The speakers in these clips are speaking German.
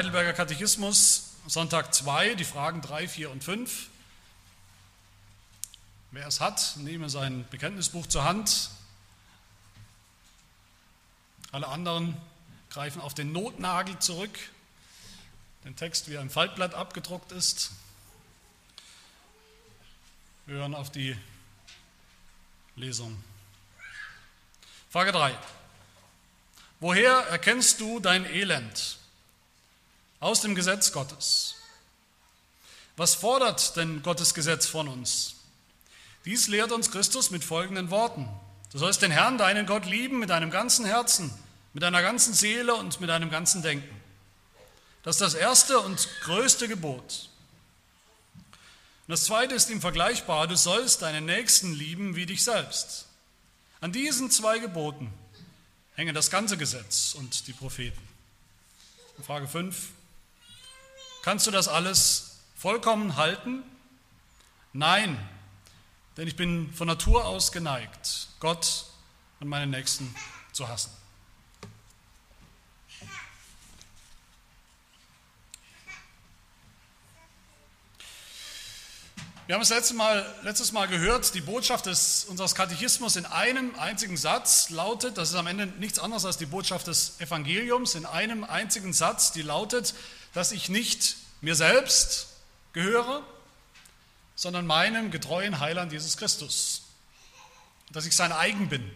Heidelberger Katechismus, Sonntag 2, die Fragen 3, 4 und 5. Wer es hat, nehme sein Bekenntnisbuch zur Hand. Alle anderen greifen auf den Notnagel zurück, den Text, wie er im Faltblatt abgedruckt ist. Wir hören auf die Lesung. Frage 3. Woher erkennst du dein Elend? Aus dem Gesetz Gottes. Was fordert denn Gottes Gesetz von uns? Dies lehrt uns Christus mit folgenden Worten. Du sollst den Herrn, deinen Gott, lieben mit deinem ganzen Herzen, mit deiner ganzen Seele und mit deinem ganzen Denken. Das ist das erste und größte Gebot. Und das zweite ist ihm vergleichbar, du sollst deinen Nächsten lieben wie dich selbst. An diesen zwei Geboten hängen das ganze Gesetz und die Propheten. Frage 5. Kannst du das alles vollkommen halten? Nein, denn ich bin von Natur aus geneigt, Gott und meinen Nächsten zu hassen. Wir haben es letztes Mal, letztes Mal gehört, die Botschaft des, unseres Katechismus in einem einzigen Satz lautet, das ist am Ende nichts anderes als die Botschaft des Evangeliums, in einem einzigen Satz, die lautet, dass ich nicht mir selbst gehöre, sondern meinem getreuen Heiland Jesus Christus. Dass ich sein eigen bin.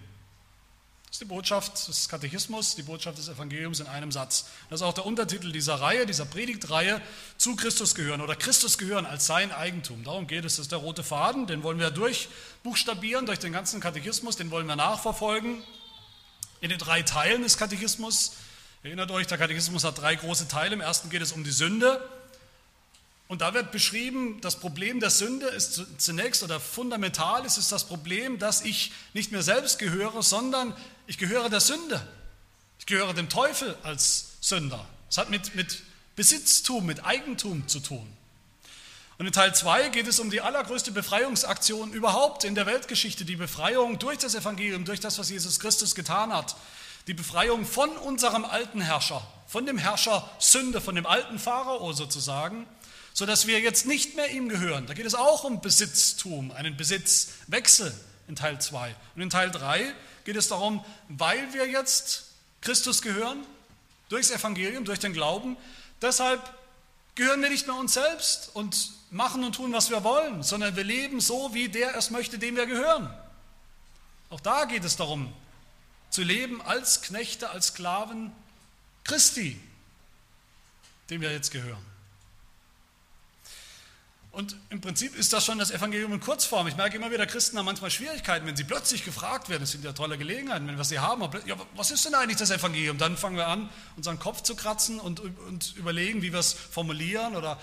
Das ist die Botschaft des Katechismus, die Botschaft des Evangeliums in einem Satz. Das ist auch der Untertitel dieser Reihe, dieser Predigtreihe, zu Christus gehören oder Christus gehören als sein Eigentum. Darum geht es. Das ist der rote Faden, den wollen wir durchbuchstabieren durch den ganzen Katechismus, den wollen wir nachverfolgen in den drei Teilen des Katechismus. Erinnert euch, der Katechismus hat drei große Teile. Im ersten geht es um die Sünde. Und da wird beschrieben, das Problem der Sünde ist zunächst oder fundamental ist es das Problem, dass ich nicht mir selbst gehöre, sondern ich gehöre der Sünde. Ich gehöre dem Teufel als Sünder. Es hat mit, mit Besitztum, mit Eigentum zu tun. Und in Teil 2 geht es um die allergrößte Befreiungsaktion überhaupt in der Weltgeschichte, die Befreiung durch das Evangelium, durch das, was Jesus Christus getan hat. Die Befreiung von unserem alten Herrscher, von dem Herrscher Sünde, von dem alten Pharao sozusagen sodass wir jetzt nicht mehr ihm gehören. Da geht es auch um Besitztum, einen Besitzwechsel in Teil 2. Und in Teil 3 geht es darum, weil wir jetzt Christus gehören, durchs Evangelium, durch den Glauben, deshalb gehören wir nicht mehr uns selbst und machen und tun, was wir wollen, sondern wir leben so, wie der es möchte, dem wir gehören. Auch da geht es darum, zu leben als Knechte, als Sklaven Christi, dem wir jetzt gehören. Und im Prinzip ist das schon das Evangelium in Kurzform. Ich merke immer wieder, Christen haben manchmal Schwierigkeiten, wenn sie plötzlich gefragt werden. Das sind ja tolle Gelegenheiten, wenn wir sie haben. Ja, was ist denn eigentlich das Evangelium? Dann fangen wir an, unseren Kopf zu kratzen und, und überlegen, wie wir es formulieren oder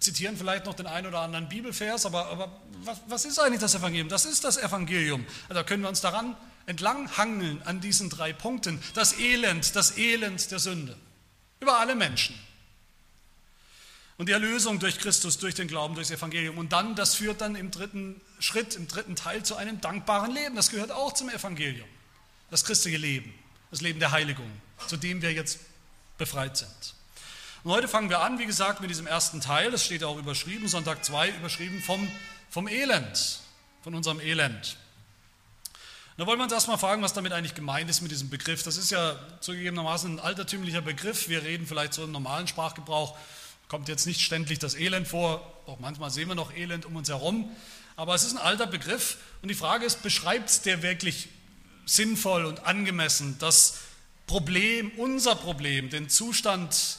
zitieren vielleicht noch den einen oder anderen Bibelvers. Aber, aber was, was ist eigentlich das Evangelium? Das ist das Evangelium. Also da können wir uns daran entlanghangeln an diesen drei Punkten. Das Elend, das Elend der Sünde. Über alle Menschen. Und die Erlösung durch Christus, durch den Glauben, durch das Evangelium. Und dann, das führt dann im dritten Schritt, im dritten Teil zu einem dankbaren Leben. Das gehört auch zum Evangelium. Das christliche Leben, das Leben der Heiligung, zu dem wir jetzt befreit sind. Und heute fangen wir an, wie gesagt, mit diesem ersten Teil. Das steht auch überschrieben, Sonntag 2, überschrieben vom, vom Elend, von unserem Elend. Da wollen wir uns erstmal fragen, was damit eigentlich gemeint ist mit diesem Begriff. Das ist ja zugegebenermaßen ein altertümlicher Begriff. Wir reden vielleicht so im normalen Sprachgebrauch kommt jetzt nicht ständig das Elend vor, auch manchmal sehen wir noch Elend um uns herum, aber es ist ein alter Begriff und die Frage ist, beschreibt es der wirklich sinnvoll und angemessen das Problem, unser Problem, den Zustand,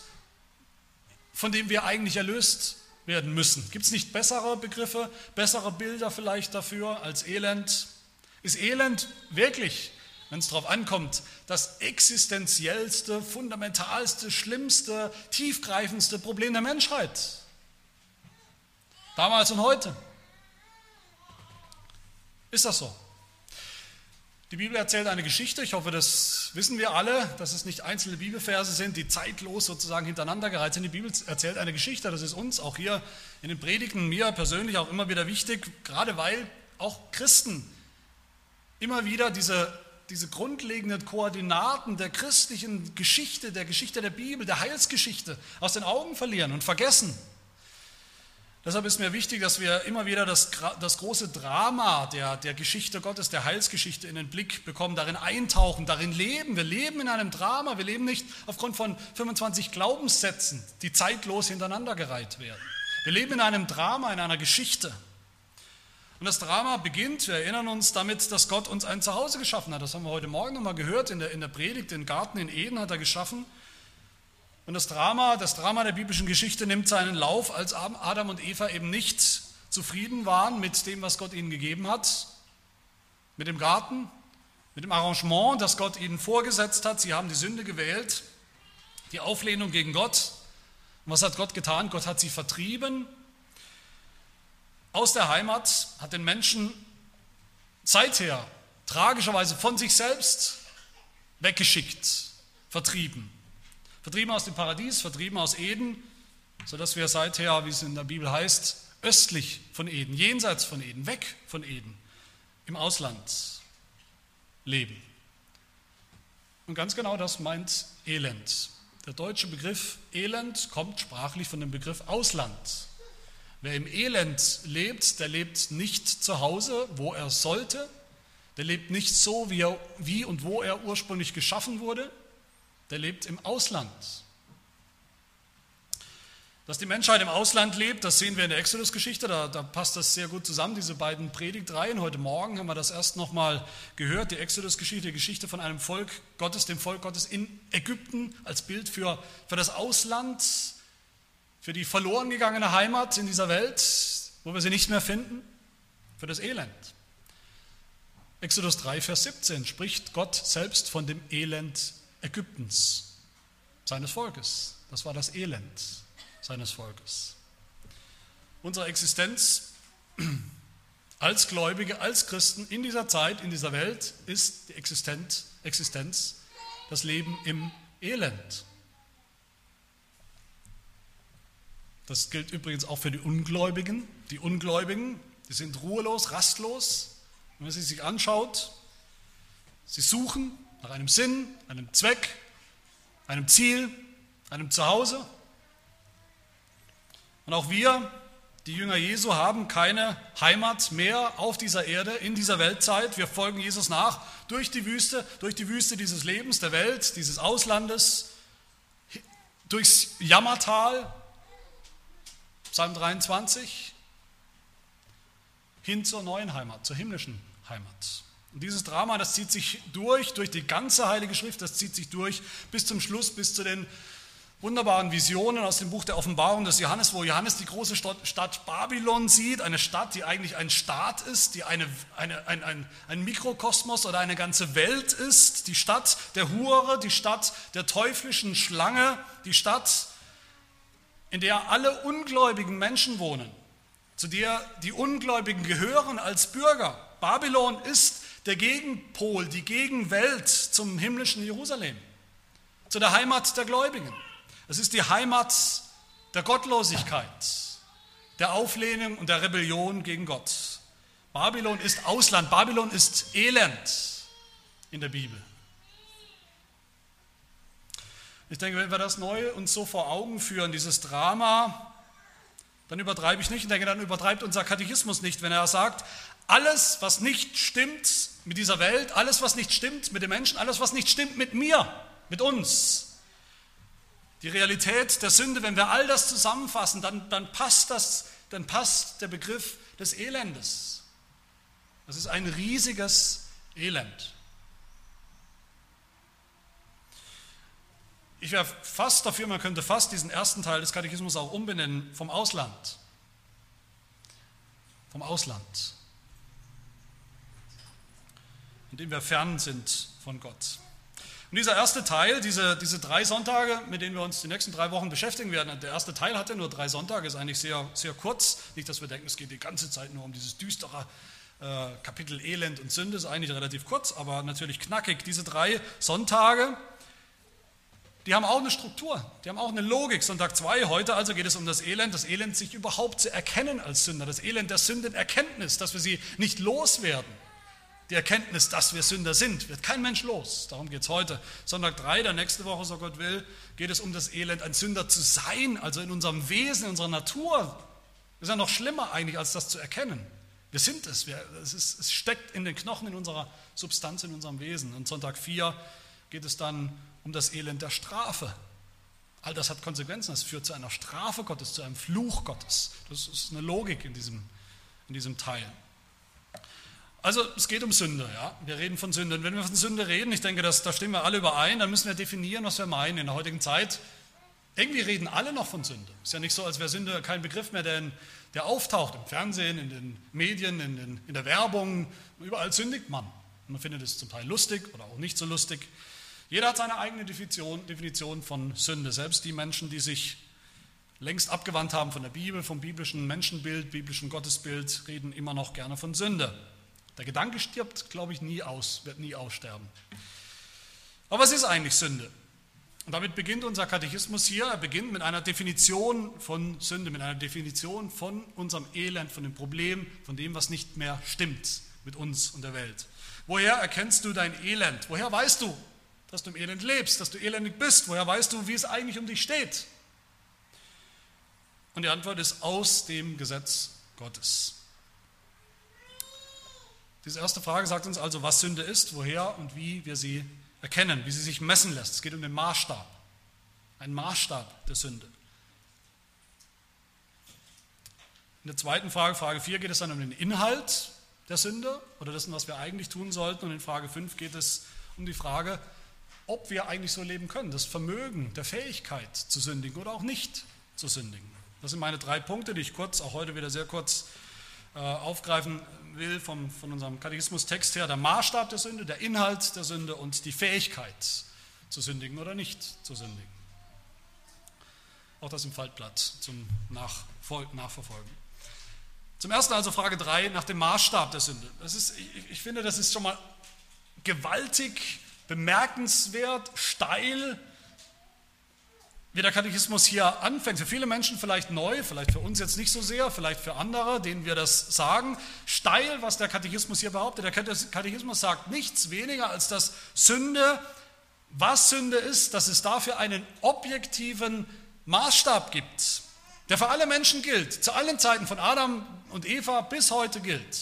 von dem wir eigentlich erlöst werden müssen? Gibt es nicht bessere Begriffe, bessere Bilder vielleicht dafür als Elend? Ist Elend wirklich wenn es darauf ankommt, das existenziellste, fundamentalste, schlimmste, tiefgreifendste Problem der Menschheit. Damals und heute. Ist das so? Die Bibel erzählt eine Geschichte, ich hoffe, das wissen wir alle, dass es nicht einzelne Bibelverse sind, die zeitlos sozusagen hintereinander gereiht sind. Die Bibel erzählt eine Geschichte, das ist uns auch hier in den Predigten, mir persönlich auch immer wieder wichtig, gerade weil auch Christen immer wieder diese diese grundlegenden Koordinaten der christlichen Geschichte, der Geschichte der Bibel, der Heilsgeschichte aus den Augen verlieren und vergessen. Deshalb ist mir wichtig, dass wir immer wieder das, das große Drama der, der Geschichte Gottes, der Heilsgeschichte in den Blick bekommen, darin eintauchen, darin leben. Wir leben in einem Drama, wir leben nicht aufgrund von 25 Glaubenssätzen, die zeitlos hintereinandergereiht werden. Wir leben in einem Drama, in einer Geschichte. Und das Drama beginnt, wir erinnern uns damit, dass Gott uns ein Zuhause geschaffen hat. Das haben wir heute Morgen nochmal gehört in der, in der Predigt. Den Garten in Eden hat er geschaffen. Und das Drama, das Drama der biblischen Geschichte nimmt seinen Lauf, als Adam und Eva eben nicht zufrieden waren mit dem, was Gott ihnen gegeben hat, mit dem Garten, mit dem Arrangement, das Gott ihnen vorgesetzt hat. Sie haben die Sünde gewählt, die Auflehnung gegen Gott. Und was hat Gott getan? Gott hat sie vertrieben aus der Heimat, hat den Menschen seither tragischerweise von sich selbst weggeschickt, vertrieben. Vertrieben aus dem Paradies, vertrieben aus Eden, sodass wir seither, wie es in der Bibel heißt, östlich von Eden, jenseits von Eden, weg von Eden, im Ausland leben. Und ganz genau das meint Elend. Der deutsche Begriff Elend kommt sprachlich von dem Begriff Ausland. Wer im Elend lebt, der lebt nicht zu Hause, wo er sollte, der lebt nicht so, wie, er, wie und wo er ursprünglich geschaffen wurde, der lebt im Ausland. Dass die Menschheit im Ausland lebt, das sehen wir in der Exodus-Geschichte, da, da, passt das sehr gut zusammen, diese beiden Predigtreihen. Heute Morgen haben wir das erst nochmal gehört, die Exodus-Geschichte, die Geschichte von einem Volk Gottes, dem Volk Gottes in Ägypten als Bild für, für das Ausland, für die verloren gegangene Heimat in dieser Welt, wo wir sie nicht mehr finden, für das Elend. Exodus 3, Vers 17 spricht Gott selbst von dem Elend Ägyptens, seines Volkes. Das war das Elend seines Volkes. Unsere Existenz als Gläubige, als Christen in dieser Zeit, in dieser Welt ist die Existenz, Existenz das Leben im Elend. Das gilt übrigens auch für die Ungläubigen. Die Ungläubigen, die sind ruhelos, rastlos. Wenn man sie sich anschaut, sie suchen nach einem Sinn, einem Zweck, einem Ziel, einem Zuhause. Und auch wir, die Jünger Jesu, haben keine Heimat mehr auf dieser Erde, in dieser Weltzeit. Wir folgen Jesus nach durch die Wüste, durch die Wüste dieses Lebens, der Welt, dieses Auslandes, durchs Jammertal, Psalm 23, hin zur neuen Heimat, zur himmlischen Heimat. Und dieses Drama, das zieht sich durch, durch die ganze Heilige Schrift, das zieht sich durch bis zum Schluss, bis zu den wunderbaren Visionen aus dem Buch der Offenbarung des Johannes, wo Johannes die große Stadt Babylon sieht, eine Stadt, die eigentlich ein Staat ist, die eine, eine, ein, ein, ein Mikrokosmos oder eine ganze Welt ist, die Stadt der Hure, die Stadt der teuflischen Schlange, die Stadt, in der alle ungläubigen Menschen wohnen, zu der die Ungläubigen gehören als Bürger. Babylon ist der Gegenpol, die Gegenwelt zum himmlischen Jerusalem, zu der Heimat der Gläubigen. Es ist die Heimat der Gottlosigkeit, der Auflehnung und der Rebellion gegen Gott. Babylon ist Ausland, Babylon ist Elend in der Bibel. Ich denke, wenn wir das neu uns so vor Augen führen, dieses Drama, dann übertreibe ich nicht. Ich denke, dann übertreibt unser Katechismus nicht, wenn er sagt, alles, was nicht stimmt mit dieser Welt, alles, was nicht stimmt mit den Menschen, alles, was nicht stimmt mit mir, mit uns, die Realität der Sünde, wenn wir all das zusammenfassen, dann, dann, passt, das, dann passt der Begriff des Elendes. Das ist ein riesiges Elend. Ich wäre fast dafür, man könnte fast diesen ersten Teil des Katechismus auch umbenennen vom Ausland. Vom Ausland indem wir fern sind von Gott. Und dieser erste Teil, diese, diese drei Sonntage, mit denen wir uns die nächsten drei Wochen beschäftigen werden, der erste Teil hatte nur drei Sonntage, ist eigentlich sehr, sehr kurz. Nicht, dass wir denken, es geht die ganze Zeit nur um dieses düstere äh, Kapitel Elend und Sünde, ist eigentlich relativ kurz, aber natürlich knackig. Diese drei Sonntage, die haben auch eine Struktur, die haben auch eine Logik. Sonntag 2, heute also geht es um das Elend, das Elend sich überhaupt zu erkennen als Sünder, das Elend der Sündenerkenntnis, dass wir sie nicht loswerden die Erkenntnis, dass wir Sünder sind, wird kein Mensch los. Darum geht es heute. Sonntag 3, der nächste Woche, so Gott will, geht es um das Elend, ein Sünder zu sein, also in unserem Wesen, in unserer Natur. Das ist ja noch schlimmer eigentlich, als das zu erkennen. Wir sind es. Wir, es, ist, es steckt in den Knochen, in unserer Substanz, in unserem Wesen. Und Sonntag 4 geht es dann um das Elend der Strafe. All das hat Konsequenzen. Es führt zu einer Strafe Gottes, zu einem Fluch Gottes. Das ist eine Logik in diesem, in diesem Teil. Also es geht um Sünde, ja. Wir reden von Sünde. Und wenn wir von Sünde reden, ich denke, das, da stimmen wir alle überein, dann müssen wir definieren, was wir meinen. In der heutigen Zeit, irgendwie reden alle noch von Sünde. Ist ja nicht so, als wäre Sünde kein Begriff mehr, der, der auftaucht im Fernsehen, in den Medien, in, den, in der Werbung. Überall sündigt man. Man findet es zum Teil lustig oder auch nicht so lustig. Jeder hat seine eigene Definition, Definition von Sünde. Selbst die Menschen, die sich längst abgewandt haben von der Bibel, vom biblischen Menschenbild, biblischen Gottesbild, reden immer noch gerne von Sünde. Der Gedanke stirbt, glaube ich, nie aus, wird nie aussterben. Aber was ist eigentlich Sünde? Und damit beginnt unser Katechismus hier. Er beginnt mit einer Definition von Sünde, mit einer Definition von unserem Elend, von dem Problem, von dem, was nicht mehr stimmt mit uns und der Welt. Woher erkennst du dein Elend? Woher weißt du, dass du im Elend lebst, dass du elendig bist. Woher weißt du, wie es eigentlich um dich steht? Und die Antwort ist aus dem Gesetz Gottes. Diese erste Frage sagt uns also, was Sünde ist, woher und wie wir sie erkennen, wie sie sich messen lässt. Es geht um den Maßstab, ein Maßstab der Sünde. In der zweiten Frage, Frage 4, geht es dann um den Inhalt der Sünde oder dessen, was wir eigentlich tun sollten. Und in Frage 5 geht es um die Frage, ob wir eigentlich so leben können, das Vermögen, der Fähigkeit zu sündigen oder auch nicht zu sündigen. Das sind meine drei Punkte, die ich kurz, auch heute wieder sehr kurz äh, aufgreifen will vom, von unserem Katechismus-Text her. Der Maßstab der Sünde, der Inhalt der Sünde und die Fähigkeit zu sündigen oder nicht zu sündigen. Auch das im Faltblatt zum Nachverfolgen. Zum ersten also Frage 3 nach dem Maßstab der Sünde. Das ist, ich, ich finde, das ist schon mal gewaltig bemerkenswert, steil, wie der Katechismus hier anfängt. Für viele Menschen vielleicht neu, vielleicht für uns jetzt nicht so sehr, vielleicht für andere, denen wir das sagen. Steil, was der Katechismus hier behauptet. Der Katechismus sagt nichts weniger, als dass Sünde, was Sünde ist, dass es dafür einen objektiven Maßstab gibt, der für alle Menschen gilt, zu allen Zeiten von Adam und Eva bis heute gilt.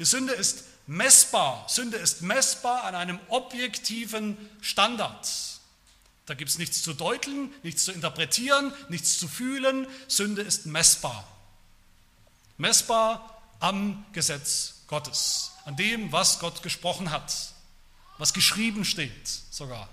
Die Sünde ist messbar. Sünde ist messbar an einem objektiven Standard. Da gibt es nichts zu deuteln, nichts zu interpretieren, nichts zu fühlen. Sünde ist messbar. Messbar am Gesetz Gottes, an dem, was Gott gesprochen hat, was geschrieben steht sogar.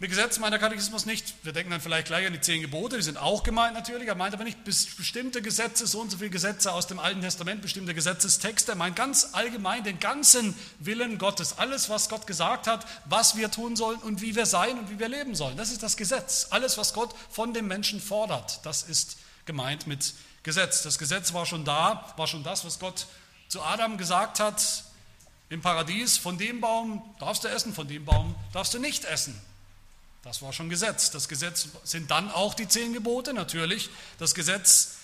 Mit Gesetz meint der Katechismus nicht, wir denken dann vielleicht gleich an die zehn Gebote, die sind auch gemeint natürlich, er meint aber nicht bestimmte Gesetze, so und so viele Gesetze aus dem Alten Testament, bestimmte Gesetzestexte, er meint ganz allgemein den ganzen Willen Gottes, alles, was Gott gesagt hat, was wir tun sollen und wie wir sein und wie wir leben sollen. Das ist das Gesetz. Alles, was Gott von dem Menschen fordert, das ist gemeint mit Gesetz. Das Gesetz war schon da, war schon das, was Gott zu Adam gesagt hat im Paradies, von dem Baum darfst du essen, von dem Baum darfst du nicht essen. Das war schon Gesetz. Das Gesetz sind dann auch die zehn Gebote, natürlich. Das Gesetz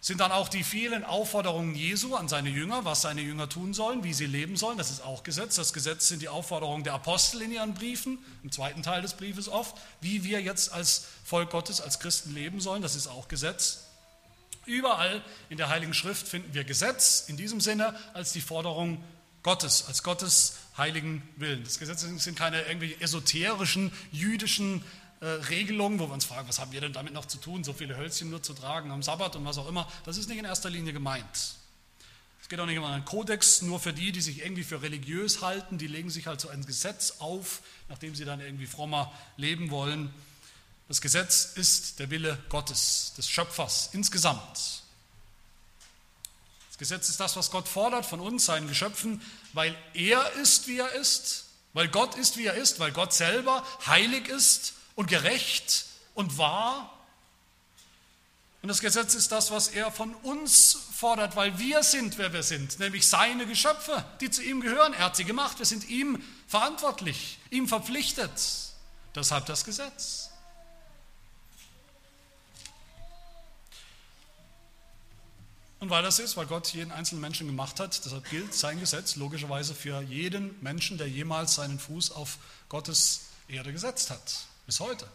sind dann auch die vielen Aufforderungen Jesu an seine Jünger, was seine Jünger tun sollen, wie sie leben sollen. Das ist auch Gesetz. Das Gesetz sind die Aufforderungen der Apostel in ihren Briefen, im zweiten Teil des Briefes oft, wie wir jetzt als Volk Gottes, als Christen leben sollen. Das ist auch Gesetz. Überall in der Heiligen Schrift finden wir Gesetz in diesem Sinne als die Forderung Gottes, als Gottes heiligen Willen. Das Gesetz sind keine irgendwie esoterischen jüdischen äh, Regelungen, wo wir uns fragen, was haben wir denn damit noch zu tun, so viele Hölzchen nur zu tragen am Sabbat und was auch immer. Das ist nicht in erster Linie gemeint. Es geht auch nicht um einen Kodex, nur für die, die sich irgendwie für religiös halten, die legen sich halt so ein Gesetz auf, nachdem sie dann irgendwie frommer leben wollen. Das Gesetz ist der Wille Gottes, des Schöpfers insgesamt. Gesetz ist das, was Gott fordert von uns, seinen Geschöpfen, weil er ist, wie er ist, weil Gott ist, wie er ist, weil Gott selber heilig ist und gerecht und wahr. Und das Gesetz ist das, was er von uns fordert, weil wir sind, wer wir sind, nämlich seine Geschöpfe, die zu ihm gehören. Er hat sie gemacht, wir sind ihm verantwortlich, ihm verpflichtet. Deshalb das Gesetz. Und weil das ist, weil Gott jeden einzelnen Menschen gemacht hat, deshalb gilt sein Gesetz logischerweise für jeden Menschen, der jemals seinen Fuß auf Gottes Erde gesetzt hat, bis heute.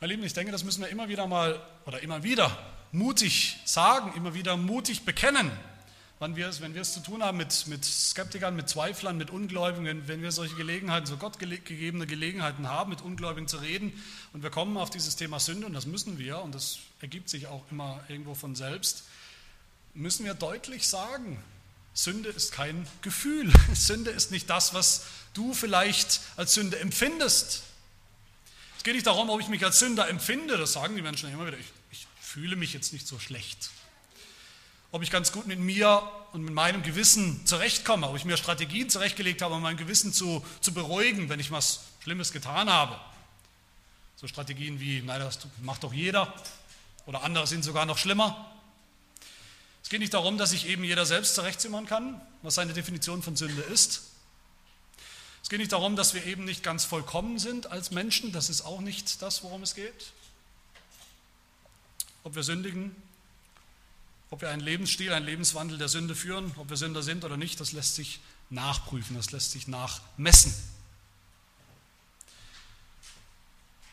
Meine Lieben, ich denke, das müssen wir immer wieder mal oder immer wieder mutig sagen, immer wieder mutig bekennen, wenn wir es, wenn wir es zu tun haben mit, mit Skeptikern, mit Zweiflern, mit Ungläubigen, wenn wir solche Gelegenheiten, so Gott gegebene Gelegenheiten haben, mit Ungläubigen zu reden und wir kommen auf dieses Thema Sünde und das müssen wir und das ergibt sich auch immer irgendwo von selbst, müssen wir deutlich sagen, Sünde ist kein Gefühl. Sünde ist nicht das, was du vielleicht als Sünde empfindest. Es geht nicht darum, ob ich mich als Sünder empfinde, das sagen die Menschen immer wieder. Ich, ich fühle mich jetzt nicht so schlecht ob ich ganz gut mit mir und mit meinem Gewissen zurechtkomme, ob ich mir Strategien zurechtgelegt habe, um mein Gewissen zu, zu beruhigen, wenn ich was Schlimmes getan habe. So Strategien wie, nein, das macht doch jeder, oder andere sind sogar noch schlimmer. Es geht nicht darum, dass sich eben jeder selbst zurechtzimmern kann, was seine Definition von Sünde ist. Es geht nicht darum, dass wir eben nicht ganz vollkommen sind als Menschen, das ist auch nicht das, worum es geht. Ob wir sündigen, ob wir einen Lebensstil, einen Lebenswandel der Sünde führen, ob wir Sünder sind oder nicht, das lässt sich nachprüfen, das lässt sich nachmessen.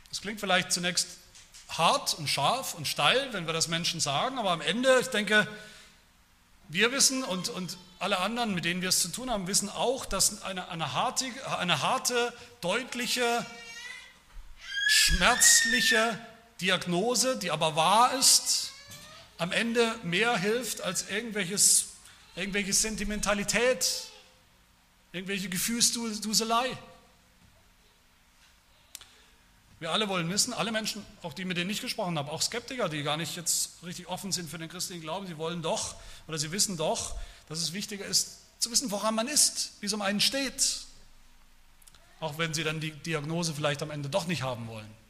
Das klingt vielleicht zunächst hart und scharf und steil, wenn wir das Menschen sagen, aber am Ende, ich denke, wir wissen und, und alle anderen, mit denen wir es zu tun haben, wissen auch, dass eine, eine, harte, eine harte, deutliche, schmerzliche Diagnose, die aber wahr ist, am Ende mehr hilft als irgendwelches, irgendwelche Sentimentalität, irgendwelche Gefühlsduselei. Wir alle wollen wissen, alle Menschen, auch die, mit denen ich gesprochen habe, auch Skeptiker, die gar nicht jetzt richtig offen sind für den christlichen Glauben, sie wollen doch oder sie wissen doch, dass es wichtiger ist, zu wissen, woran man ist, wie es um einen steht. Auch wenn sie dann die Diagnose vielleicht am Ende doch nicht haben wollen.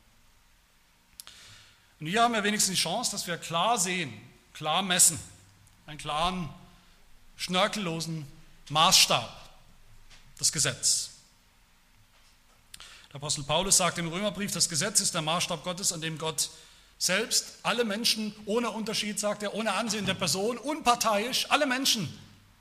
Und hier haben wir wenigstens die Chance, dass wir klar sehen, klar messen, einen klaren, schnörkellosen Maßstab, das Gesetz. Der Apostel Paulus sagt im Römerbrief, das Gesetz ist der Maßstab Gottes, an dem Gott selbst alle Menschen ohne Unterschied, sagt er, ohne Ansehen der Person, unparteiisch, alle Menschen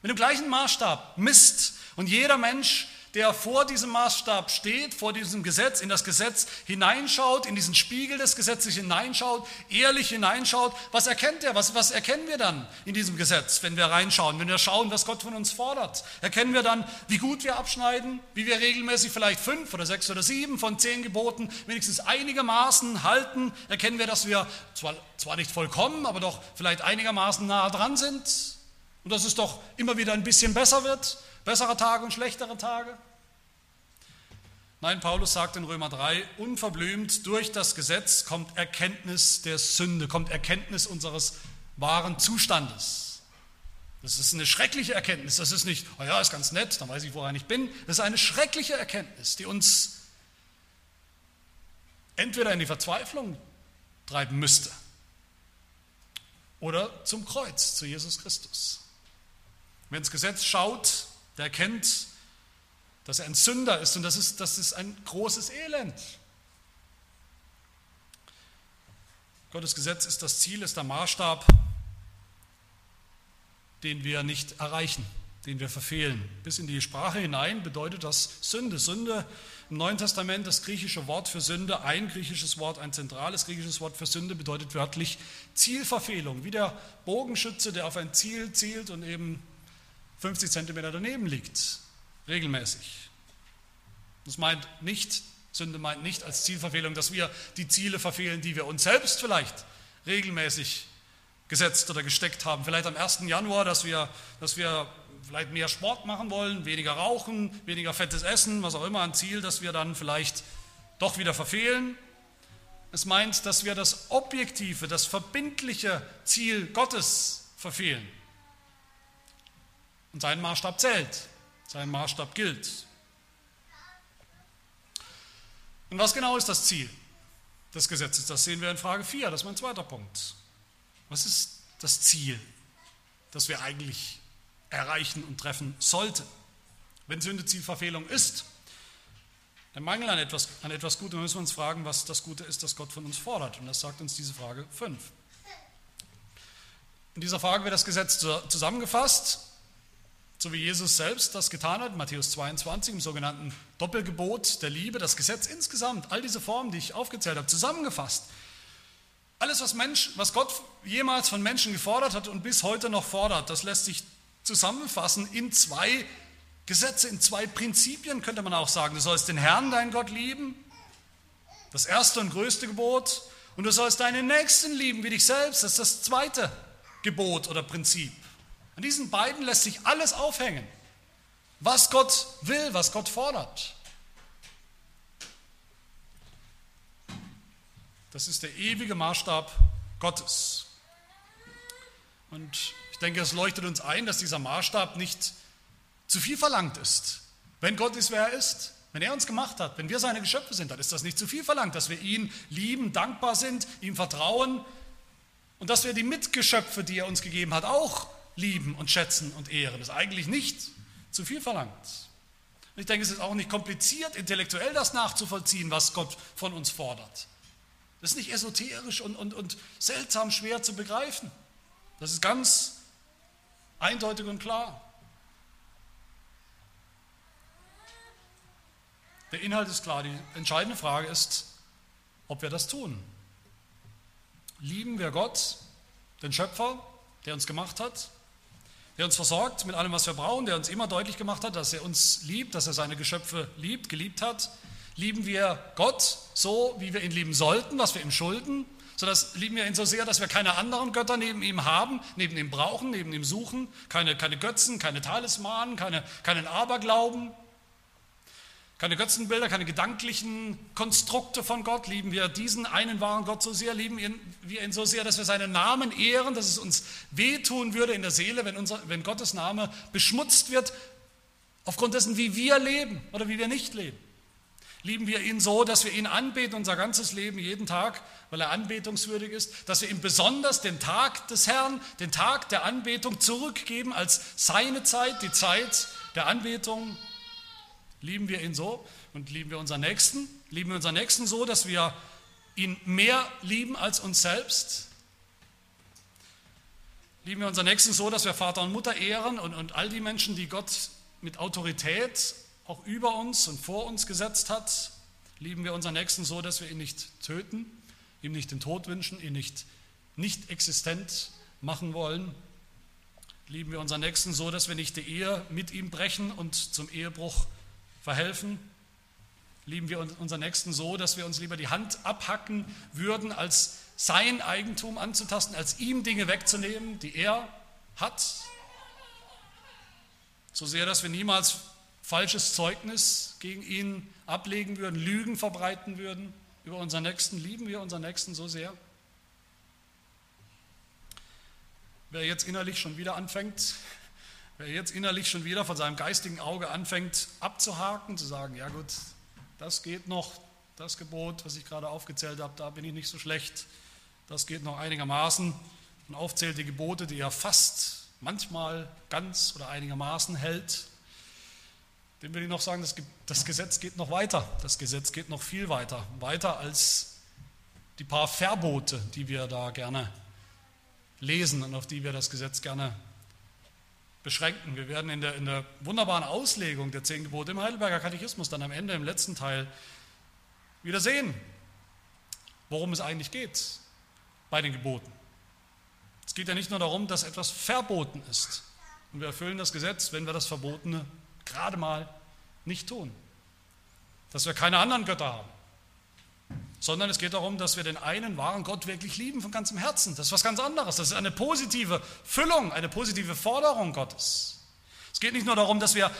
mit dem gleichen Maßstab misst. Und jeder Mensch der vor diesem Maßstab steht, vor diesem Gesetz, in das Gesetz hineinschaut, in diesen Spiegel des Gesetzes hineinschaut, ehrlich hineinschaut, was erkennt er? Was, was erkennen wir dann in diesem Gesetz, wenn wir reinschauen, wenn wir schauen, was Gott von uns fordert? Erkennen wir dann, wie gut wir abschneiden, wie wir regelmäßig vielleicht fünf oder sechs oder sieben von zehn Geboten wenigstens einigermaßen halten? Erkennen wir, dass wir zwar, zwar nicht vollkommen, aber doch vielleicht einigermaßen nahe dran sind und dass es doch immer wieder ein bisschen besser wird? Bessere Tage und schlechtere Tage? Nein, Paulus sagt in Römer 3, unverblümt durch das Gesetz kommt Erkenntnis der Sünde, kommt Erkenntnis unseres wahren Zustandes. Das ist eine schreckliche Erkenntnis. Das ist nicht, oh ja, ist ganz nett, dann weiß ich, woran ich bin. Das ist eine schreckliche Erkenntnis, die uns entweder in die Verzweiflung treiben müsste oder zum Kreuz, zu Jesus Christus. Wenn das Gesetz schaut, der erkennt, dass er ein Sünder ist und das ist, das ist ein großes Elend. Gottes Gesetz ist das Ziel, ist der Maßstab, den wir nicht erreichen, den wir verfehlen. Bis in die Sprache hinein bedeutet das Sünde. Sünde im Neuen Testament, das griechische Wort für Sünde, ein griechisches Wort, ein zentrales griechisches Wort für Sünde bedeutet wörtlich Zielverfehlung. Wie der Bogenschütze, der auf ein Ziel zielt und eben 50 Zentimeter daneben liegt, regelmäßig. Das meint nicht, Sünde meint nicht als Zielverfehlung, dass wir die Ziele verfehlen, die wir uns selbst vielleicht regelmäßig gesetzt oder gesteckt haben. Vielleicht am 1. Januar, dass wir, dass wir vielleicht mehr Sport machen wollen, weniger rauchen, weniger fettes Essen, was auch immer ein Ziel, das wir dann vielleicht doch wieder verfehlen. Es meint, dass wir das objektive, das verbindliche Ziel Gottes verfehlen. Und sein Maßstab zählt, sein Maßstab gilt. Und was genau ist das Ziel des Gesetzes? Das sehen wir in Frage 4, das ist mein zweiter Punkt. Was ist das Ziel, das wir eigentlich erreichen und treffen sollten? Wenn Sünde Zielverfehlung ist, der Mangel an etwas, an etwas Gutem, müssen wir uns fragen, was das Gute ist, das Gott von uns fordert. Und das sagt uns diese Frage 5. In dieser Frage wird das Gesetz zusammengefasst, so wie Jesus selbst das getan hat, Matthäus 22 im sogenannten Doppelgebot der Liebe, das Gesetz insgesamt, all diese Formen, die ich aufgezählt habe, zusammengefasst. Alles, was, Mensch, was Gott jemals von Menschen gefordert hat und bis heute noch fordert, das lässt sich zusammenfassen in zwei Gesetze, in zwei Prinzipien, könnte man auch sagen. Du sollst den Herrn, deinen Gott, lieben, das erste und größte Gebot, und du sollst deinen Nächsten lieben wie dich selbst, das ist das zweite Gebot oder Prinzip. An diesen beiden lässt sich alles aufhängen, was Gott will, was Gott fordert. Das ist der ewige Maßstab Gottes. Und ich denke, es leuchtet uns ein, dass dieser Maßstab nicht zu viel verlangt ist. Wenn Gott ist, wer er ist, wenn er uns gemacht hat, wenn wir seine Geschöpfe sind, dann ist das nicht zu viel verlangt, dass wir ihn lieben, dankbar sind, ihm vertrauen und dass wir die Mitgeschöpfe, die er uns gegeben hat, auch lieben und schätzen und ehren. Das ist eigentlich nicht zu viel verlangt. Und ich denke, es ist auch nicht kompliziert, intellektuell das nachzuvollziehen, was Gott von uns fordert. Das ist nicht esoterisch und, und, und seltsam schwer zu begreifen. Das ist ganz eindeutig und klar. Der Inhalt ist klar. Die entscheidende Frage ist, ob wir das tun. Lieben wir Gott, den Schöpfer, der uns gemacht hat, der uns versorgt mit allem, was wir brauchen, der uns immer deutlich gemacht hat, dass er uns liebt, dass er seine Geschöpfe liebt, geliebt hat? Lieben wir Gott so, wie wir ihn lieben sollten, was wir ihm schulden? So dass, lieben wir ihn so sehr, dass wir keine anderen Götter neben ihm haben, neben ihm brauchen, neben ihm suchen, keine, keine Götzen, keine Talismanen, keine, keinen Aberglauben, keine Götzenbilder, keine gedanklichen Konstrukte von Gott. Lieben wir diesen einen wahren Gott so sehr, lieben wir ihn so sehr, dass wir seinen Namen ehren, dass es uns wehtun würde in der Seele, wenn, unser, wenn Gottes Name beschmutzt wird, aufgrund dessen, wie wir leben oder wie wir nicht leben. Lieben wir ihn so, dass wir ihn anbeten, unser ganzes Leben, jeden Tag, weil er anbetungswürdig ist, dass wir ihm besonders den Tag des Herrn, den Tag der Anbetung zurückgeben als seine Zeit, die Zeit der Anbetung, Lieben wir ihn so und lieben wir unseren Nächsten? Lieben wir unseren Nächsten so, dass wir ihn mehr lieben als uns selbst? Lieben wir unseren Nächsten so, dass wir Vater und Mutter ehren und, und all die Menschen, die Gott mit Autorität auch über uns und vor uns gesetzt hat? Lieben wir unseren Nächsten so, dass wir ihn nicht töten, ihm nicht den Tod wünschen, ihn nicht nicht existent machen wollen? Lieben wir unseren Nächsten so, dass wir nicht die Ehe mit ihm brechen und zum Ehebruch verhelfen? Lieben wir unseren Nächsten so, dass wir uns lieber die Hand abhacken würden, als sein Eigentum anzutasten, als ihm Dinge wegzunehmen, die er hat? So sehr, dass wir niemals falsches Zeugnis gegen ihn ablegen würden, Lügen verbreiten würden über unseren Nächsten. Lieben wir unseren Nächsten so sehr? Wer jetzt innerlich schon wieder anfängt, Wer jetzt innerlich schon wieder von seinem geistigen Auge anfängt abzuhaken, zu sagen, ja gut, das geht noch, das Gebot, was ich gerade aufgezählt habe, da bin ich nicht so schlecht, das geht noch einigermaßen und aufzählt die Gebote, die er fast manchmal ganz oder einigermaßen hält, dem will ich noch sagen, das Gesetz geht noch weiter. Das Gesetz geht noch viel weiter. Weiter als die paar Verbote, die wir da gerne lesen und auf die wir das Gesetz gerne beschränken. Wir werden in der, in der wunderbaren Auslegung der zehn Gebote im Heidelberger Katechismus dann am Ende im letzten Teil wieder sehen, worum es eigentlich geht bei den Geboten. Es geht ja nicht nur darum, dass etwas verboten ist. Und wir erfüllen das Gesetz, wenn wir das Verbotene gerade mal nicht tun. Dass wir keine anderen Götter haben sondern es geht darum, dass wir den einen wahren Gott wirklich lieben von ganzem Herzen. Das ist was ganz anderes. Das ist eine positive Füllung, eine positive Forderung Gottes. Es geht nicht nur darum, dass wir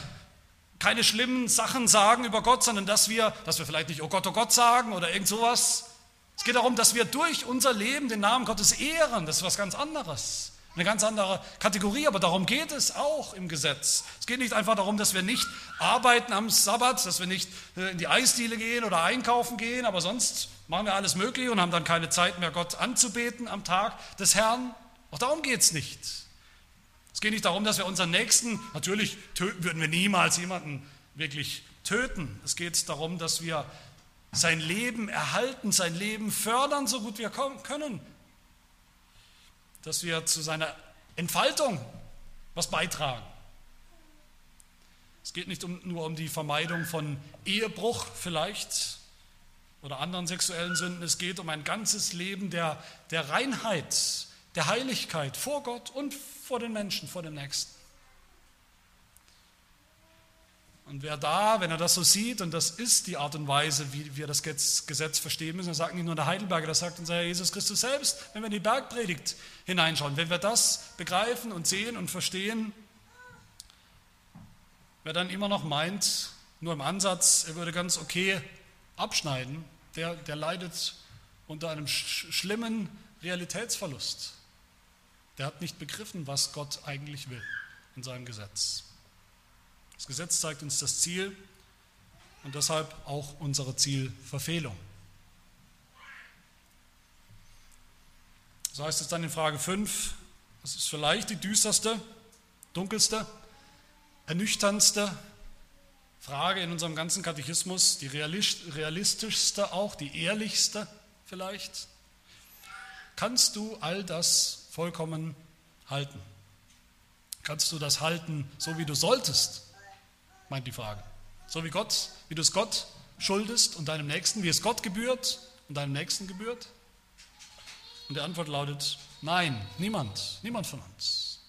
keine schlimmen Sachen sagen über Gott, sondern dass wir, dass wir vielleicht nicht Oh Gott, oh Gott sagen oder irgend sowas. Es geht darum, dass wir durch unser Leben den Namen Gottes ehren. Das ist was ganz anderes. Eine ganz andere Kategorie, aber darum geht es auch im Gesetz. Es geht nicht einfach darum, dass wir nicht arbeiten am Sabbat, dass wir nicht äh, in die Eisdiele gehen oder einkaufen gehen, aber sonst machen wir alles Mögliche und haben dann keine Zeit mehr, Gott anzubeten am Tag des Herrn. Auch darum geht es nicht. Es geht nicht darum, dass wir unseren Nächsten, natürlich töten würden wir niemals jemanden wirklich töten. Es geht darum, dass wir sein Leben erhalten, sein Leben fördern, so gut wir können dass wir zu seiner Entfaltung was beitragen. Es geht nicht um, nur um die Vermeidung von Ehebruch vielleicht oder anderen sexuellen Sünden. Es geht um ein ganzes Leben der, der Reinheit, der Heiligkeit vor Gott und vor den Menschen, vor den Nächsten. Und wer da, wenn er das so sieht, und das ist die Art und Weise, wie wir das Gesetz verstehen müssen, das sagt nicht nur der Heidelberger, das sagt unser Herr Jesus Christus selbst, wenn wir in die Bergpredigt hineinschauen, wenn wir das begreifen und sehen und verstehen, wer dann immer noch meint, nur im Ansatz, er würde ganz okay abschneiden, der, der leidet unter einem sch schlimmen Realitätsverlust. Der hat nicht begriffen, was Gott eigentlich will in seinem Gesetz. Das Gesetz zeigt uns das Ziel und deshalb auch unsere Zielverfehlung. So heißt es dann in Frage 5, das ist vielleicht die düsterste, dunkelste, ernüchterndste Frage in unserem ganzen Katechismus, die realistischste auch, die ehrlichste vielleicht. Kannst du all das vollkommen halten? Kannst du das halten, so wie du solltest? Meint die Frage. So wie Gott, wie du es Gott schuldest und deinem Nächsten, wie es Gott gebührt und deinem Nächsten gebührt? Und die Antwort lautet, nein, niemand, niemand von uns.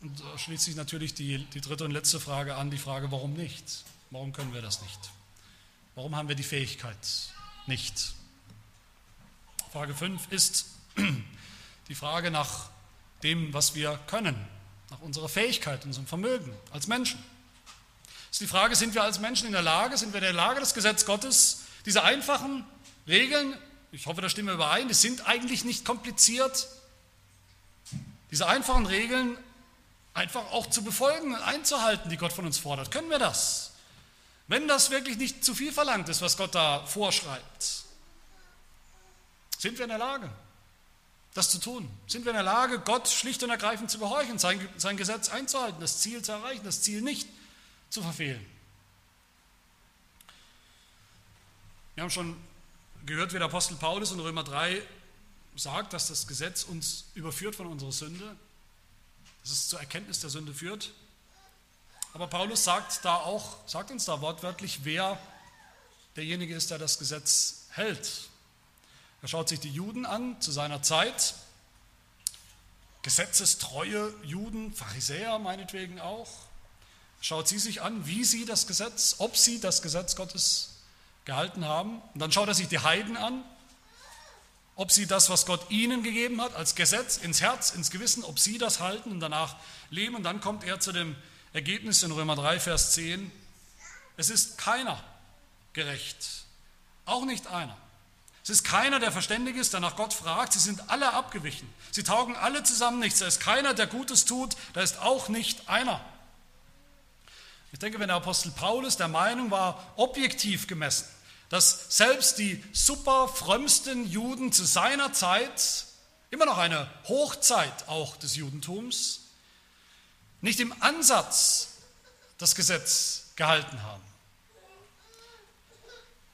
Und da schließt sich natürlich die, die dritte und letzte Frage an, die Frage, warum nicht? Warum können wir das nicht? Warum haben wir die Fähigkeit nicht? Frage 5 ist die Frage nach dem, was wir können, nach unserer Fähigkeit, unserem Vermögen als Menschen. Es ist die Frage, sind wir als Menschen in der Lage, sind wir in der Lage, das Gesetz Gottes, diese einfachen Regeln, ich hoffe, da stimmen wir überein, die sind eigentlich nicht kompliziert, diese einfachen Regeln einfach auch zu befolgen und einzuhalten, die Gott von uns fordert. Können wir das? Wenn das wirklich nicht zu viel verlangt ist, was Gott da vorschreibt, sind wir in der Lage? Das zu tun? Sind wir in der Lage, Gott schlicht und ergreifend zu gehorchen, sein, sein Gesetz einzuhalten, das Ziel zu erreichen, das Ziel nicht zu verfehlen? Wir haben schon gehört, wie der Apostel Paulus in Römer 3 sagt, dass das Gesetz uns überführt von unserer Sünde, dass es zur Erkenntnis der Sünde führt. Aber Paulus sagt da auch, sagt uns da wortwörtlich, wer derjenige ist, der das Gesetz hält. Er schaut sich die Juden an zu seiner Zeit, gesetzestreue Juden, Pharisäer meinetwegen auch. Schaut sie sich an, wie sie das Gesetz, ob sie das Gesetz Gottes gehalten haben. Und dann schaut er sich die Heiden an, ob sie das, was Gott ihnen gegeben hat, als Gesetz ins Herz, ins Gewissen, ob sie das halten und danach leben. Und dann kommt er zu dem Ergebnis in Römer 3, Vers 10. Es ist keiner gerecht, auch nicht einer. Es ist keiner, der verständig ist, der nach Gott fragt. Sie sind alle abgewichen. Sie taugen alle zusammen nichts. Da ist keiner, der Gutes tut. Da ist auch nicht einer. Ich denke, wenn der Apostel Paulus der Meinung war, objektiv gemessen, dass selbst die super frömmsten Juden zu seiner Zeit, immer noch eine Hochzeit auch des Judentums, nicht im Ansatz das Gesetz gehalten haben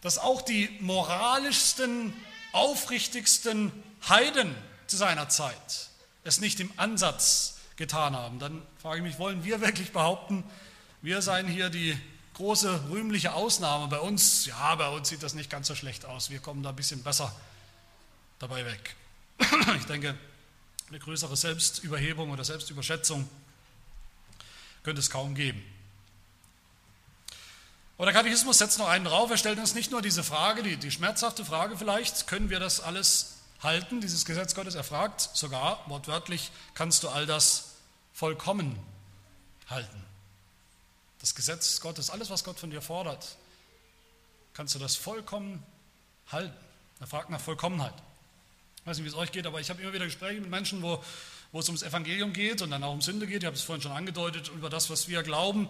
dass auch die moralischsten, aufrichtigsten Heiden zu seiner Zeit es nicht im Ansatz getan haben, dann frage ich mich, wollen wir wirklich behaupten, wir seien hier die große rühmliche Ausnahme bei uns? Ja, bei uns sieht das nicht ganz so schlecht aus, wir kommen da ein bisschen besser dabei weg. Ich denke, eine größere Selbstüberhebung oder Selbstüberschätzung könnte es kaum geben. Aber der Katechismus setzt noch einen drauf. Er stellt uns nicht nur diese Frage, die, die schmerzhafte Frage vielleicht, können wir das alles halten, dieses Gesetz Gottes? Er fragt sogar wortwörtlich, kannst du all das vollkommen halten? Das Gesetz Gottes, alles, was Gott von dir fordert, kannst du das vollkommen halten? Er fragt nach Vollkommenheit. Ich weiß nicht, wie es euch geht, aber ich habe immer wieder Gespräche mit Menschen, wo, wo es ums Evangelium geht und dann auch um Sünde geht. Ich habe es vorhin schon angedeutet, über das, was wir glauben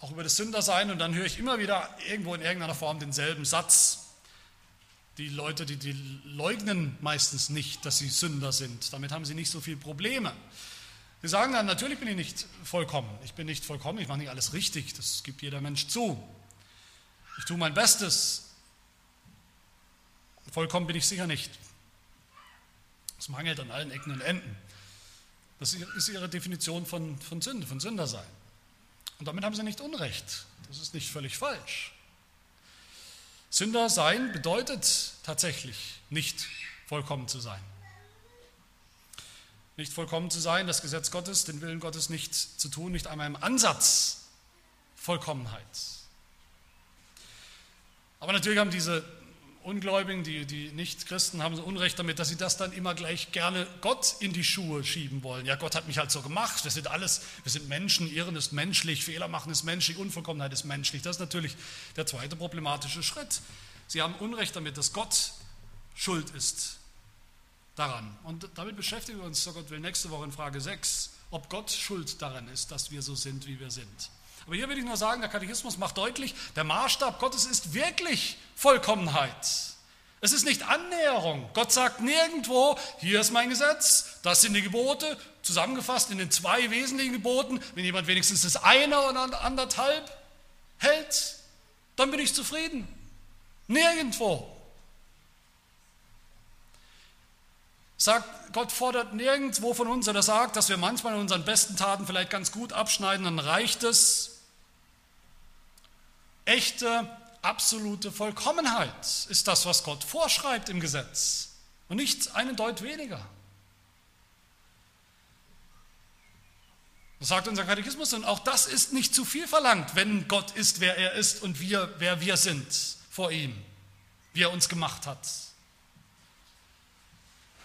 auch über das Sündersein und dann höre ich immer wieder irgendwo in irgendeiner Form denselben Satz. Die Leute, die, die leugnen meistens nicht, dass sie Sünder sind. Damit haben sie nicht so viele Probleme. Sie sagen dann, natürlich bin ich nicht vollkommen. Ich bin nicht vollkommen, ich mache nicht alles richtig. Das gibt jeder Mensch zu. Ich tue mein Bestes. Vollkommen bin ich sicher nicht. Es mangelt an allen Ecken und Enden. Das ist ihre Definition von, von Sünde, von Sündersein. Und damit haben sie nicht Unrecht. Das ist nicht völlig falsch. Sünder sein bedeutet tatsächlich nicht vollkommen zu sein. Nicht vollkommen zu sein, das Gesetz Gottes, den Willen Gottes nicht zu tun, nicht einmal im Ansatz Vollkommenheit. Aber natürlich haben diese Ungläubigen, die, die Nicht-Christen, haben so Unrecht damit, dass sie das dann immer gleich gerne Gott in die Schuhe schieben wollen. Ja, Gott hat mich halt so gemacht, wir sind alles, wir sind Menschen, Irren ist menschlich, Fehler machen ist menschlich, Unvollkommenheit ist menschlich. Das ist natürlich der zweite problematische Schritt. Sie haben Unrecht damit, dass Gott schuld ist daran. Und damit beschäftigen wir uns, so Gott will, nächste Woche in Frage 6, ob Gott schuld daran ist, dass wir so sind, wie wir sind. Aber hier will ich nur sagen, der Katechismus macht deutlich, der Maßstab Gottes ist wirklich Vollkommenheit. Es ist nicht Annäherung. Gott sagt nirgendwo, hier ist mein Gesetz, das sind die Gebote, zusammengefasst in den zwei wesentlichen Geboten. Wenn jemand wenigstens das eine oder anderthalb hält, dann bin ich zufrieden. Nirgendwo. Sagt, Gott fordert nirgendwo von uns, oder sagt, dass wir manchmal in unseren besten Taten vielleicht ganz gut abschneiden, dann reicht es. Echte, absolute Vollkommenheit ist das, was Gott vorschreibt im Gesetz und nicht einen Deut weniger. Das sagt unser Katechismus und auch das ist nicht zu viel verlangt, wenn Gott ist, wer er ist und wir, wer wir sind vor ihm, wie er uns gemacht hat.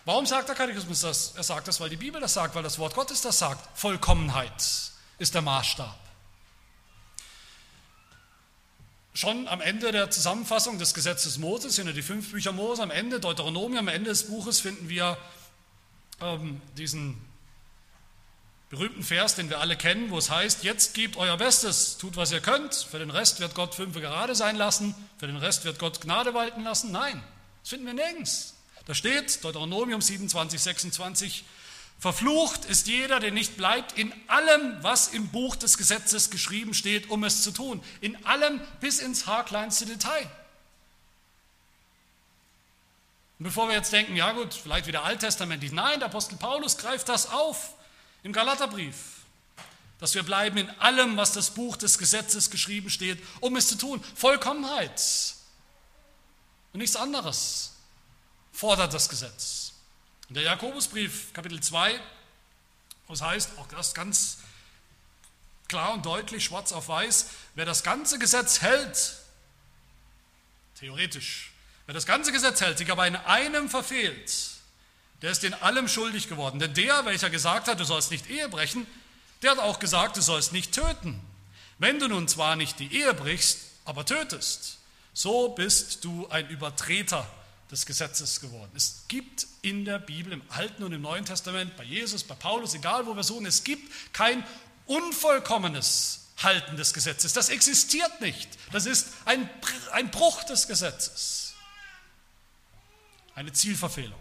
Warum sagt der Katechismus das? Er sagt das, weil die Bibel das sagt, weil das Wort Gottes das sagt. Vollkommenheit ist der Maßstab. Schon am Ende der Zusammenfassung des Gesetzes Moses, sind ja die fünf Bücher Mose, am Ende, Deuteronomium, am Ende des Buches finden wir ähm, diesen berühmten Vers, den wir alle kennen, wo es heißt, jetzt gebt euer Bestes, tut was ihr könnt, für den Rest wird Gott fünf gerade sein lassen, für den Rest wird Gott Gnade walten lassen. Nein, das finden wir nirgends. Da steht, Deuteronomium 27, 26, verflucht ist jeder, der nicht bleibt in allem, was im Buch des Gesetzes geschrieben steht, um es zu tun. In allem bis ins haarkleinste Detail. Und bevor wir jetzt denken, ja gut, vielleicht wieder alttestamentlich, nein, der Apostel Paulus greift das auf im Galaterbrief, dass wir bleiben in allem, was das Buch des Gesetzes geschrieben steht, um es zu tun. Vollkommenheit und nichts anderes fordert das Gesetz. In der Jakobusbrief, Kapitel 2, was heißt, auch das ganz klar und deutlich, schwarz auf weiß, wer das ganze Gesetz hält, theoretisch, wer das ganze Gesetz hält, sich aber in einem verfehlt, der ist in allem schuldig geworden. Denn der, welcher gesagt hat, du sollst nicht Ehe brechen, der hat auch gesagt, du sollst nicht töten. Wenn du nun zwar nicht die Ehe brichst, aber tötest, so bist du ein Übertreter des Gesetzes geworden. Es gibt in der Bibel, im Alten und im Neuen Testament, bei Jesus, bei Paulus, egal wo wir suchen, es gibt kein unvollkommenes Halten des Gesetzes. Das existiert nicht. Das ist ein, ein Bruch des Gesetzes. Eine Zielverfehlung.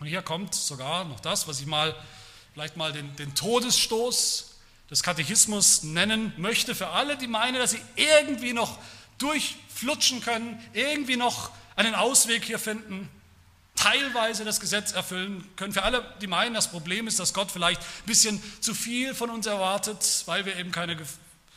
Und hier kommt sogar noch das, was ich mal vielleicht mal den, den Todesstoß des Katechismus nennen möchte für alle, die meinen, dass sie irgendwie noch durchflutschen können, irgendwie noch einen Ausweg hier finden, teilweise das Gesetz erfüllen können. Für alle, die meinen, das Problem ist, dass Gott vielleicht ein bisschen zu viel von uns erwartet, weil wir eben keine,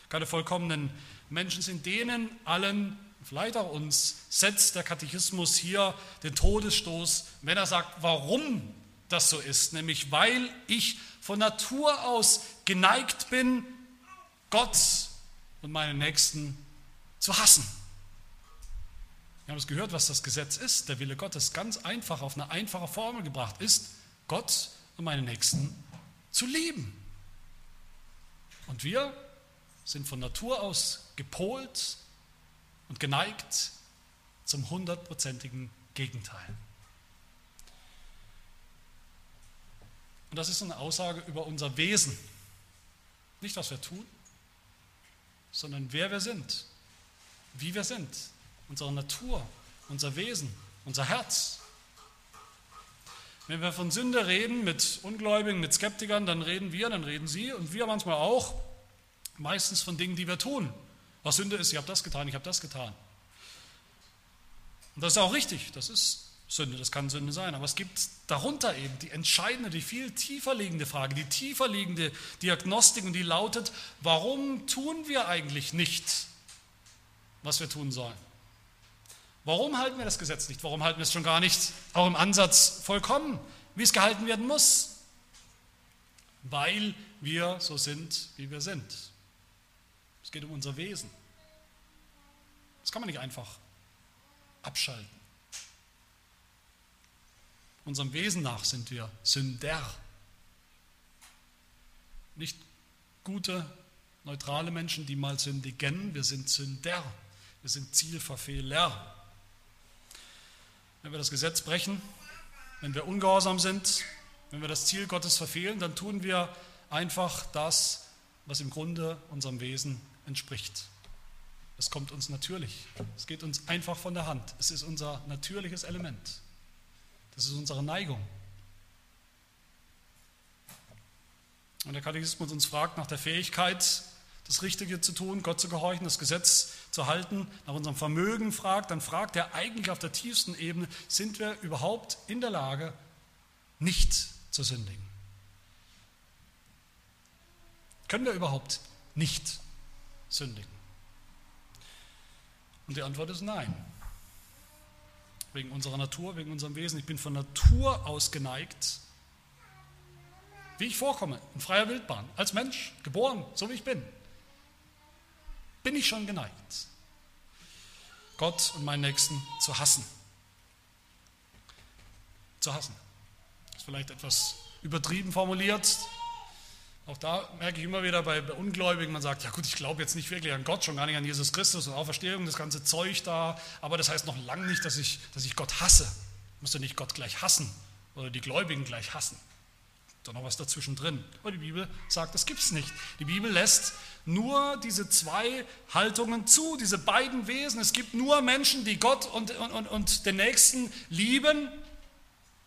keine vollkommenen Menschen sind. Denen allen, vielleicht auch uns, setzt der Katechismus hier den Todesstoß, wenn er sagt, warum das so ist. Nämlich, weil ich von Natur aus geneigt bin, Gott und meinen Nächsten zu hassen. Wir haben es gehört, was das Gesetz ist. Der Wille Gottes ganz einfach auf eine einfache Formel gebracht ist, Gott und meine Nächsten zu lieben. Und wir sind von Natur aus gepolt und geneigt zum hundertprozentigen Gegenteil. Und das ist eine Aussage über unser Wesen. Nicht, was wir tun, sondern wer wir sind, wie wir sind, unsere Natur, unser Wesen, unser Herz. Wenn wir von Sünde reden mit Ungläubigen, mit Skeptikern, dann reden wir, dann reden sie und wir manchmal auch meistens von Dingen, die wir tun. Was Sünde ist, ich habe das getan, ich habe das getan. Und das ist auch richtig, das ist Sünde, das kann Sünde sein, aber es gibt darunter eben die entscheidende, die viel tiefer liegende Frage, die tiefer liegende Diagnostik und die lautet, warum tun wir eigentlich nicht, was wir tun sollen? Warum halten wir das Gesetz nicht? Warum halten wir es schon gar nicht auch im Ansatz vollkommen, wie es gehalten werden muss? Weil wir so sind, wie wir sind. Es geht um unser Wesen. Das kann man nicht einfach abschalten. Unserem Wesen nach sind wir Sünder. Nicht gute, neutrale Menschen, die mal sündigen. Wir sind Sünder. Wir sind Zielverfehler. Wenn wir das Gesetz brechen, wenn wir ungehorsam sind, wenn wir das Ziel Gottes verfehlen, dann tun wir einfach das, was im Grunde unserem Wesen entspricht. Es kommt uns natürlich. Es geht uns einfach von der Hand. Es ist unser natürliches Element. Das ist unsere Neigung. Und der Katechismus uns fragt nach der Fähigkeit, das Richtige zu tun, Gott zu gehorchen, das Gesetz zu halten, nach unserem Vermögen fragt, dann fragt er eigentlich auf der tiefsten Ebene, sind wir überhaupt in der Lage, nicht zu sündigen? Können wir überhaupt nicht sündigen? Und die Antwort ist nein wegen unserer Natur, wegen unserem Wesen. Ich bin von Natur aus geneigt, wie ich vorkomme, in freier Wildbahn, als Mensch, geboren, so wie ich bin, bin ich schon geneigt, Gott und meinen Nächsten zu hassen. Zu hassen. Das ist vielleicht etwas übertrieben formuliert, auch da merke ich immer wieder bei, Ungläubigen, man sagt, ja gut, ich glaube jetzt nicht wirklich an Gott, schon gar nicht an Jesus Christus und Auferstehung, das ganze Zeug da, aber das heißt noch lange nicht, dass ich, dass ich Gott hasse. Ich muss ja nicht Gott gleich hassen oder die Gläubigen gleich hassen. Da noch was dazwischen drin. Aber die Bibel sagt, das gibt es nicht. Die Bibel lässt nur diese zwei Haltungen zu, diese beiden Wesen. Es gibt nur Menschen, die Gott und, und, und den Nächsten lieben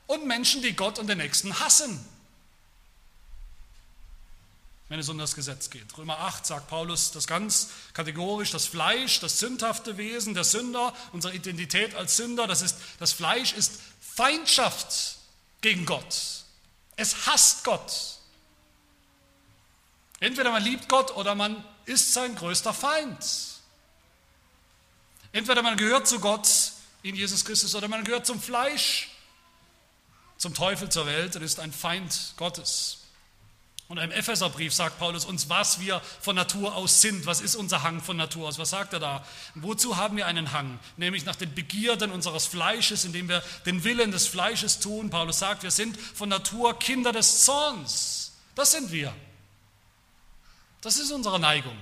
und Menschen, die Gott und den Nächsten hassen wenn es um das Gesetz geht. Römer 8 sagt Paulus das ganz kategorisch, das Fleisch, das sündhafte Wesen, der Sünder, unsere Identität als Sünder, das, ist, das Fleisch ist Feindschaft gegen Gott. Es hasst Gott. Entweder man liebt Gott oder man ist sein größter Feind. Entweder man gehört zu Gott in Jesus Christus oder man gehört zum Fleisch, zum Teufel, zur Welt und ist ein Feind Gottes. Und im Epheserbrief sagt Paulus uns, was wir von Natur aus sind. Was ist unser Hang von Natur aus? Was sagt er da? Wozu haben wir einen Hang? Nämlich nach den Begierden unseres Fleisches, indem wir den Willen des Fleisches tun. Paulus sagt, wir sind von Natur Kinder des Zorns. Das sind wir. Das ist unsere Neigung.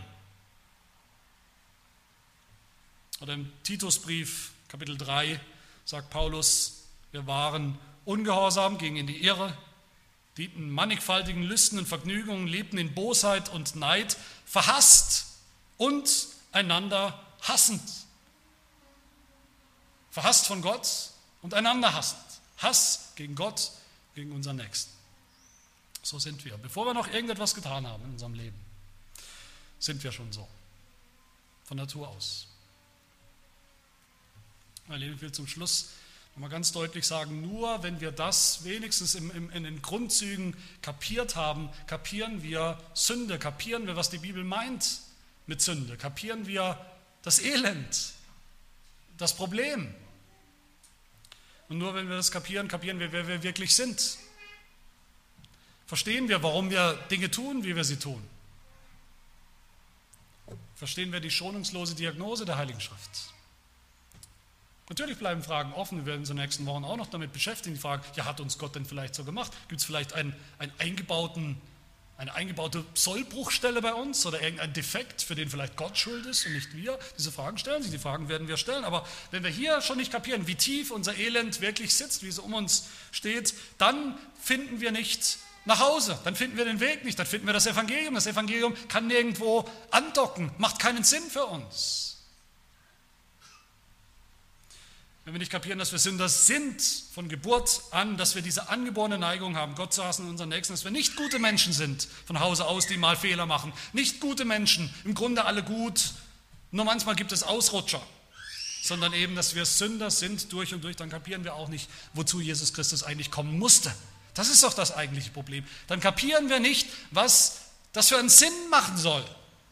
Oder im Titusbrief, Kapitel 3, sagt Paulus, wir waren ungehorsam, gingen in die Irre, dienten mannigfaltigen Lüsten und Vergnügungen, lebten in Bosheit und Neid, verhasst und einander hassend. Verhasst von Gott und einander hassend. Hass gegen Gott, gegen unseren Nächsten. So sind wir. Bevor wir noch irgendetwas getan haben in unserem Leben, sind wir schon so. Von Natur aus. Mein Leben, will zum Schluss mal ganz deutlich sagen, nur wenn wir das wenigstens im, im, in den Grundzügen kapiert haben, kapieren wir Sünde, kapieren wir, was die Bibel meint mit Sünde, kapieren wir das Elend, das Problem. Und nur wenn wir das kapieren, kapieren wir, wer wir wirklich sind. Verstehen wir, warum wir Dinge tun, wie wir sie tun. Verstehen wir die schonungslose Diagnose der Heiligen Schrift. Natürlich bleiben Fragen offen, wir werden uns in den nächsten Wochen auch noch damit beschäftigen. Die Frage, ja, hat uns Gott denn vielleicht so gemacht? Gibt es vielleicht einen, einen eingebauten, eine eingebaute Sollbruchstelle bei uns oder irgendein Defekt, für den vielleicht Gott schuld ist und nicht wir? Diese Fragen stellen sich, die Fragen werden wir stellen. Aber wenn wir hier schon nicht kapieren, wie tief unser Elend wirklich sitzt, wie es um uns steht, dann finden wir nicht nach Hause, dann finden wir den Weg nicht, dann finden wir das Evangelium. Das Evangelium kann nirgendwo andocken, macht keinen Sinn für uns. Wenn wir nicht kapieren, dass wir Sünder sind von Geburt an, dass wir diese angeborene Neigung haben, Gott zu hassen und unseren Nächsten, dass wir nicht gute Menschen sind von Hause aus, die mal Fehler machen. Nicht gute Menschen, im Grunde alle gut, nur manchmal gibt es Ausrutscher. sondern eben, dass wir Sünder sind durch und durch, dann kapieren wir auch nicht, wozu Jesus Christus eigentlich kommen musste. Das ist doch das eigentliche Problem. Dann kapieren wir nicht, was das für einen Sinn machen soll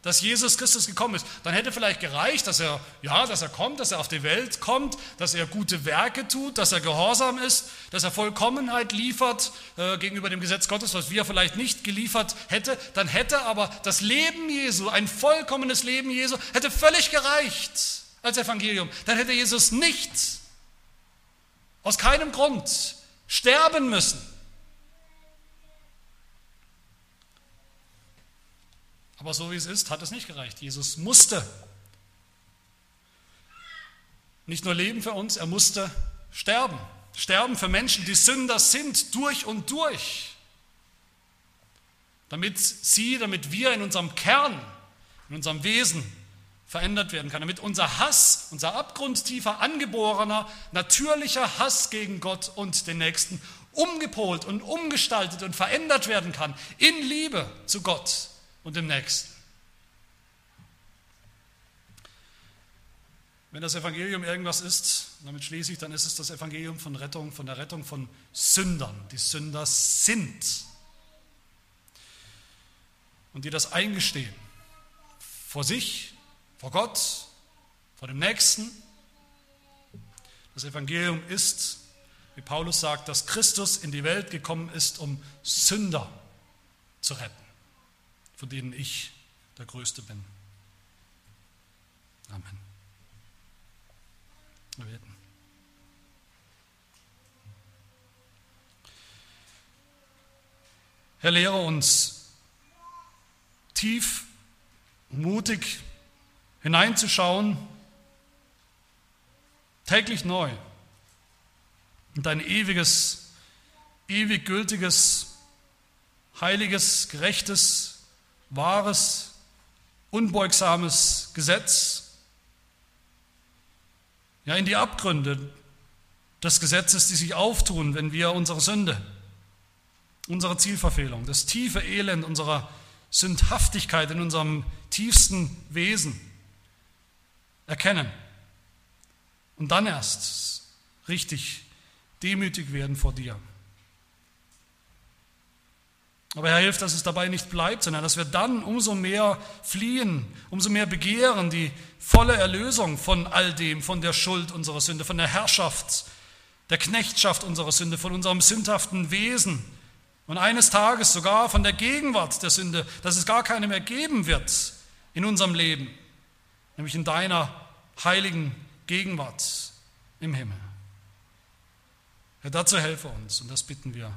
dass Jesus Christus gekommen ist. Dann hätte vielleicht gereicht, dass er, ja, dass er kommt, dass er auf die Welt kommt, dass er gute Werke tut, dass er gehorsam ist, dass er Vollkommenheit liefert äh, gegenüber dem Gesetz Gottes, was wir vielleicht nicht geliefert hätte. Dann hätte aber das Leben Jesu, ein vollkommenes Leben Jesu, hätte völlig gereicht als Evangelium. Dann hätte Jesus nicht aus keinem Grund sterben müssen Aber so wie es ist, hat es nicht gereicht. Jesus musste nicht nur leben für uns, er musste sterben. Sterben für Menschen, die Sünder sind, durch und durch. Damit sie, damit wir in unserem Kern, in unserem Wesen verändert werden kann. Damit unser Hass, unser abgrundtiefer, angeborener, natürlicher Hass gegen Gott und den Nächsten umgepolt und umgestaltet und verändert werden kann in Liebe zu Gott und dem Nächsten. Wenn das Evangelium irgendwas ist, damit schließe ich, dann ist es das Evangelium von Rettung, von der Rettung von Sündern, die Sünder sind und die das eingestehen vor sich, vor Gott, vor dem Nächsten. Das Evangelium ist, wie Paulus sagt, dass Christus in die Welt gekommen ist, um Sünder zu retten von denen ich der Größte bin. Amen. Wir beten. Herr, lehre uns tief, mutig hineinzuschauen, täglich neu in dein ewiges, ewig gültiges, heiliges, gerechtes, wahres, unbeugsames Gesetz, ja in die Abgründe des Gesetzes, die sich auftun, wenn wir unsere Sünde, unsere Zielverfehlung, das tiefe Elend unserer Sündhaftigkeit in unserem tiefsten Wesen erkennen und dann erst richtig demütig werden vor dir. Aber Herr, hilft, dass es dabei nicht bleibt, sondern dass wir dann umso mehr fliehen, umso mehr begehren die volle Erlösung von all dem, von der Schuld unserer Sünde, von der Herrschaft, der Knechtschaft unserer Sünde, von unserem sündhaften Wesen und eines Tages sogar von der Gegenwart der Sünde, dass es gar keine mehr geben wird in unserem Leben, nämlich in deiner heiligen Gegenwart im Himmel. Herr, dazu helfe uns und das bitten wir